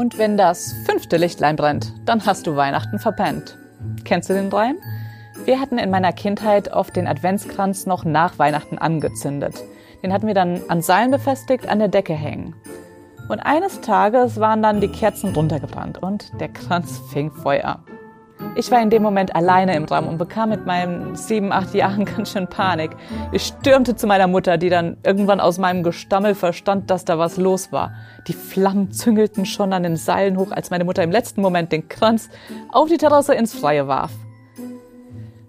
Und wenn das fünfte Lichtlein brennt, dann hast du Weihnachten verpennt. Kennst du den Reim? Wir hatten in meiner Kindheit oft den Adventskranz noch nach Weihnachten angezündet. Den hatten wir dann an Seilen befestigt, an der Decke hängen. Und eines Tages waren dann die Kerzen runtergebrannt und der Kranz fing Feuer. Ich war in dem Moment alleine im Raum und bekam mit meinen sieben, acht Jahren ganz schön Panik. Ich stürmte zu meiner Mutter, die dann irgendwann aus meinem Gestammel verstand, dass da was los war. Die Flammen züngelten schon an den Seilen hoch, als meine Mutter im letzten Moment den Kranz auf die Terrasse ins Freie warf.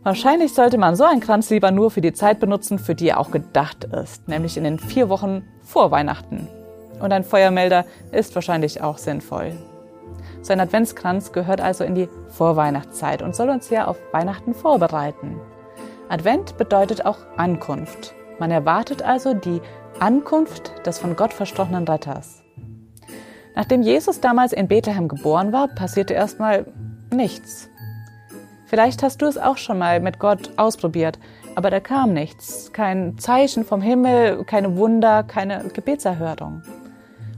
Wahrscheinlich sollte man so einen Kranz lieber nur für die Zeit benutzen, für die er auch gedacht ist, nämlich in den vier Wochen vor Weihnachten. Und ein Feuermelder ist wahrscheinlich auch sinnvoll. So ein Adventskranz gehört also in die Vorweihnachtszeit und soll uns ja auf Weihnachten vorbereiten. Advent bedeutet auch Ankunft. Man erwartet also die Ankunft des von Gott versprochenen Retters. Nachdem Jesus damals in Bethlehem geboren war, passierte erstmal nichts. Vielleicht hast du es auch schon mal mit Gott ausprobiert, aber da kam nichts. Kein Zeichen vom Himmel, keine Wunder, keine Gebetserhörung.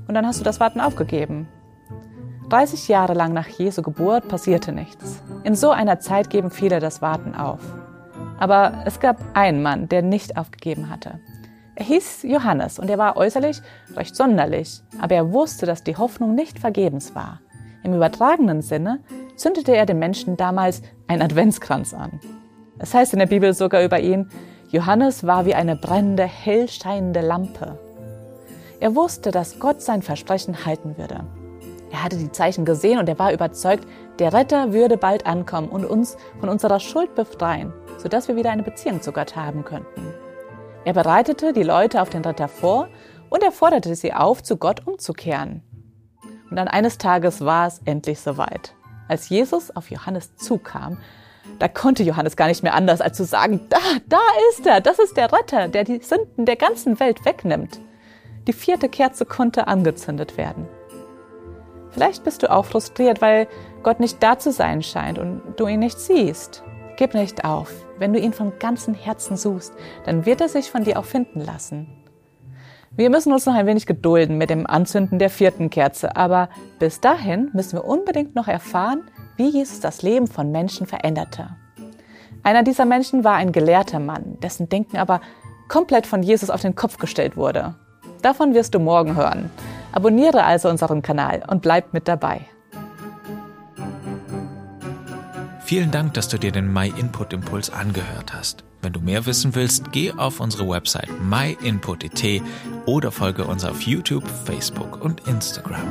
Und dann hast du das Warten aufgegeben. 30 Jahre lang nach Jesu Geburt passierte nichts. In so einer Zeit geben viele das Warten auf. Aber es gab einen Mann, der nicht aufgegeben hatte. Er hieß Johannes und er war äußerlich recht sonderlich, aber er wusste, dass die Hoffnung nicht vergebens war. Im übertragenen Sinne zündete er den Menschen damals einen Adventskranz an. Es heißt in der Bibel sogar über ihn, Johannes war wie eine brennende, hell scheinende Lampe. Er wusste, dass Gott sein Versprechen halten würde. Er hatte die Zeichen gesehen und er war überzeugt, der Retter würde bald ankommen und uns von unserer Schuld befreien, sodass wir wieder eine Beziehung zu Gott haben könnten. Er bereitete die Leute auf den Retter vor und er forderte sie auf, zu Gott umzukehren. Und dann eines Tages war es endlich soweit. Als Jesus auf Johannes zukam, da konnte Johannes gar nicht mehr anders, als zu sagen, da, da ist er, das ist der Retter, der die Sünden der ganzen Welt wegnimmt. Die vierte Kerze konnte angezündet werden. Vielleicht bist du auch frustriert, weil Gott nicht da zu sein scheint und du ihn nicht siehst. Gib nicht auf. Wenn du ihn von ganzem Herzen suchst, dann wird er sich von dir auch finden lassen. Wir müssen uns noch ein wenig gedulden mit dem Anzünden der vierten Kerze, aber bis dahin müssen wir unbedingt noch erfahren, wie Jesus das Leben von Menschen veränderte. Einer dieser Menschen war ein gelehrter Mann, dessen Denken aber komplett von Jesus auf den Kopf gestellt wurde. Davon wirst du morgen hören. Abonniere also unseren Kanal und bleib mit dabei. Vielen Dank, dass du dir den My Input Impuls angehört hast. Wenn du mehr wissen willst, geh auf unsere Website myinput.it oder folge uns auf YouTube, Facebook und Instagram.